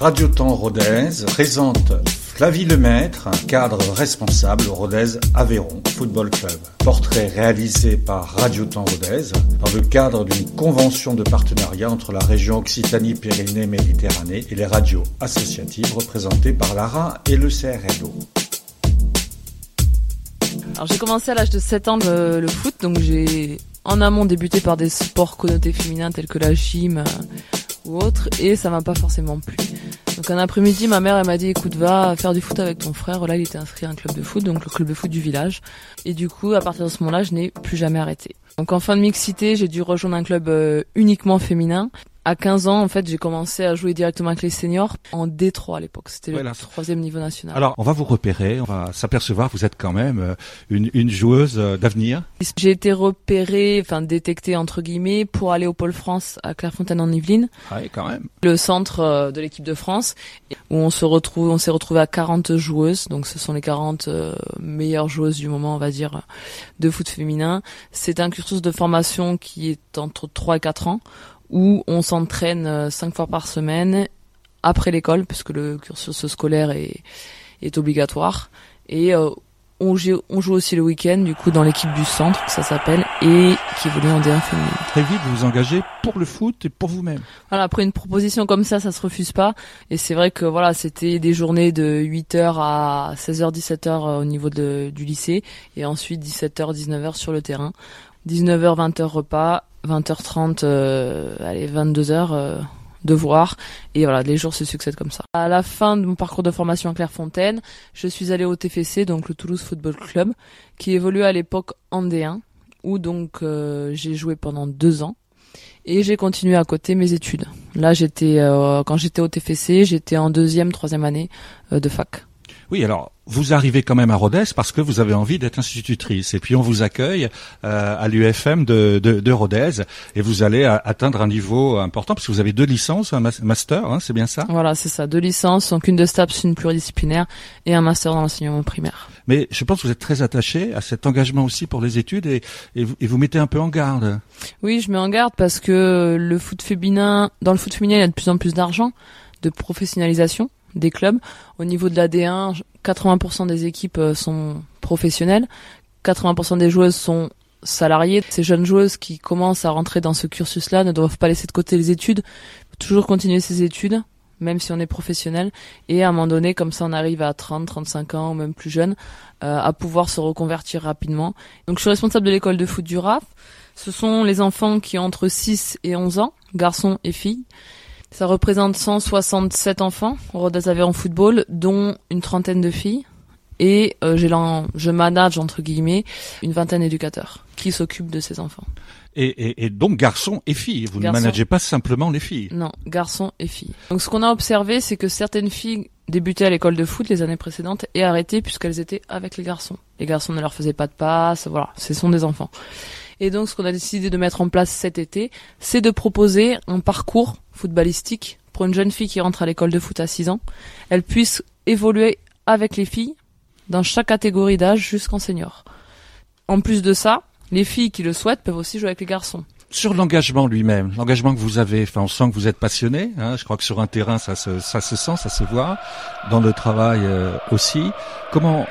Radio Temps Rodez présente Flavie Lemaître, cadre responsable au Rodez Aveyron Football Club. Portrait réalisé par Radio Temps Rodez dans le cadre d'une convention de partenariat entre la région Occitanie-Pyrénées-Méditerranée et les radios associatives représentées par l'ARA et le CRLO. J'ai commencé à l'âge de 7 ans le, le foot, donc j'ai en amont débuté par des sports connotés féminins tels que la gym euh, ou autre, et ça m'a pas forcément plu. Donc un après-midi, ma mère elle m'a dit écoute va faire du foot avec ton frère. Là il était inscrit à un club de foot, donc le club de foot du village. Et du coup à partir de ce moment-là, je n'ai plus jamais arrêté. Donc en fin de mixité, j'ai dû rejoindre un club euh, uniquement féminin à 15 ans, en fait, j'ai commencé à jouer directement avec les seniors en D3 à l'époque. C'était le troisième niveau national. Alors, on va vous repérer, on va s'apercevoir vous êtes quand même euh, une, une joueuse euh, d'avenir. J'ai été repérée, enfin détectée entre guillemets, pour aller au Pôle France à Clairefontaine en Yvelines. Ah oui, quand même. Le centre euh, de l'équipe de France, où on se retrouve, on s'est retrouvé à 40 joueuses. Donc, ce sont les 40 meilleures joueuses du moment, on va dire, de foot féminin. C'est un cursus de formation qui est entre 3 et 4 ans où on s'entraîne euh, cinq fois par semaine après l'école, puisque le cursus scolaire est, est obligatoire. Et euh, on, joue, on joue aussi le week-end, du coup, dans l'équipe du centre, que ça s'appelle, et qui évolue en D1 féminin. Très vite, vous vous engagez pour le foot et pour vous-même. Voilà, après une proposition comme ça, ça se refuse pas. Et c'est vrai que voilà, c'était des journées de 8h à 16h, 17h euh, au niveau de, du lycée, et ensuite 17h, 19h sur le terrain. 19h, 20h repas, 20h30, euh, allez, 22h, euh, devoir. Et voilà, les jours se succèdent comme ça. À la fin de mon parcours de formation à Clairefontaine, je suis allée au TFC, donc le Toulouse Football Club, qui évoluait à l'époque en D1, où donc euh, j'ai joué pendant deux ans. Et j'ai continué à côté mes études. Là, j'étais euh, quand j'étais au TFC, j'étais en deuxième, troisième année de fac. Oui, alors vous arrivez quand même à Rodez parce que vous avez envie d'être institutrice. Et puis on vous accueille euh, à l'UFM de, de, de, Rodez et vous allez atteindre un niveau important parce que vous avez deux licences, un master, hein, c'est bien ça? Voilà, c'est ça, deux licences, donc une de STAPS, une pluridisciplinaire et un master dans l'enseignement primaire. Mais je pense que vous êtes très attaché à cet engagement aussi pour les études et, et, vous, et vous mettez un peu en garde. Oui, je mets en garde parce que le foot féminin, dans le foot féminin, il y a de plus en plus d'argent, de professionnalisation des clubs. Au niveau de la D1, 80% des équipes euh, sont professionnelles, 80% des joueuses sont salariées. Ces jeunes joueuses qui commencent à rentrer dans ce cursus-là ne doivent pas laisser de côté les études, toujours continuer ses études, même si on est professionnel. Et à un moment donné, comme ça on arrive à 30, 35 ans ou même plus jeune, euh, à pouvoir se reconvertir rapidement. Donc je suis responsable de l'école de foot du RAF. Ce sont les enfants qui ont entre 6 et 11 ans, garçons et filles. Ça représente 167 enfants au Rodez en Football, dont une trentaine de filles. Et euh, je manage, entre guillemets, une vingtaine d'éducateurs qui s'occupent de ces enfants. Et, et, et, donc garçons et filles, vous ne managez pas simplement les filles Non, garçons et filles. Donc ce qu'on a observé, c'est que certaines filles débutaient à l'école de foot les années précédentes et arrêtaient puisqu'elles étaient avec les garçons. Les garçons ne leur faisaient pas de passe, voilà, ce sont des enfants. Et donc, ce qu'on a décidé de mettre en place cet été, c'est de proposer un parcours footballistique pour une jeune fille qui rentre à l'école de foot à 6 ans. Elle puisse évoluer avec les filles dans chaque catégorie d'âge jusqu'en senior. En plus de ça, les filles qui le souhaitent peuvent aussi jouer avec les garçons. Sur l'engagement lui-même, l'engagement que vous avez, enfin, on sent que vous êtes passionné. Hein, je crois que sur un terrain, ça se, ça se sent, ça se voit. Dans le travail euh, aussi. Comment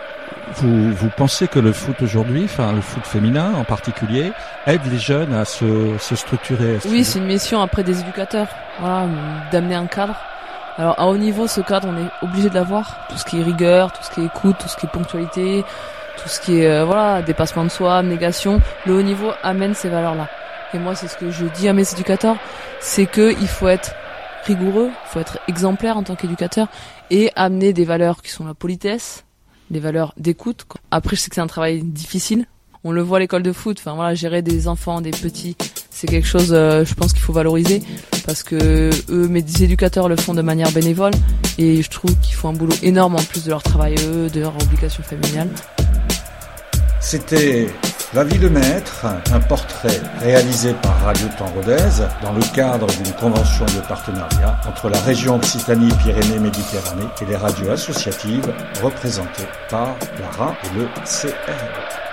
vous, vous pensez que le foot aujourd'hui, enfin le foot féminin en particulier, aide les jeunes à se, se structurer Oui, c'est une mission après des éducateurs, voilà, d'amener un cadre. Alors à haut niveau, ce cadre, on est obligé de l'avoir. Tout ce qui est rigueur, tout ce qui est écoute, tout ce qui est ponctualité, tout ce qui est euh, voilà dépassement de soi, négation. Le haut niveau amène ces valeurs-là. Et moi, c'est ce que je dis à mes éducateurs, c'est que il faut être rigoureux, il faut être exemplaire en tant qu'éducateur et amener des valeurs qui sont la politesse, des valeurs d'écoute. Après, je sais que c'est un travail difficile. On le voit à l'école de foot. Enfin voilà, gérer des enfants, des petits, c'est quelque chose, euh, je pense qu'il faut valoriser parce que eux, mes éducateurs le font de manière bénévole et je trouve qu'ils font un boulot énorme en plus de leur travail eux, de leur obligation familiale. C'était La vie de maître, un portrait réalisé par Radio Temps dans le cadre d'une convention de partenariat entre la région Occitanie-Pyrénées-Méditerranée et les radios associatives représentées par l'ARA et le CRL.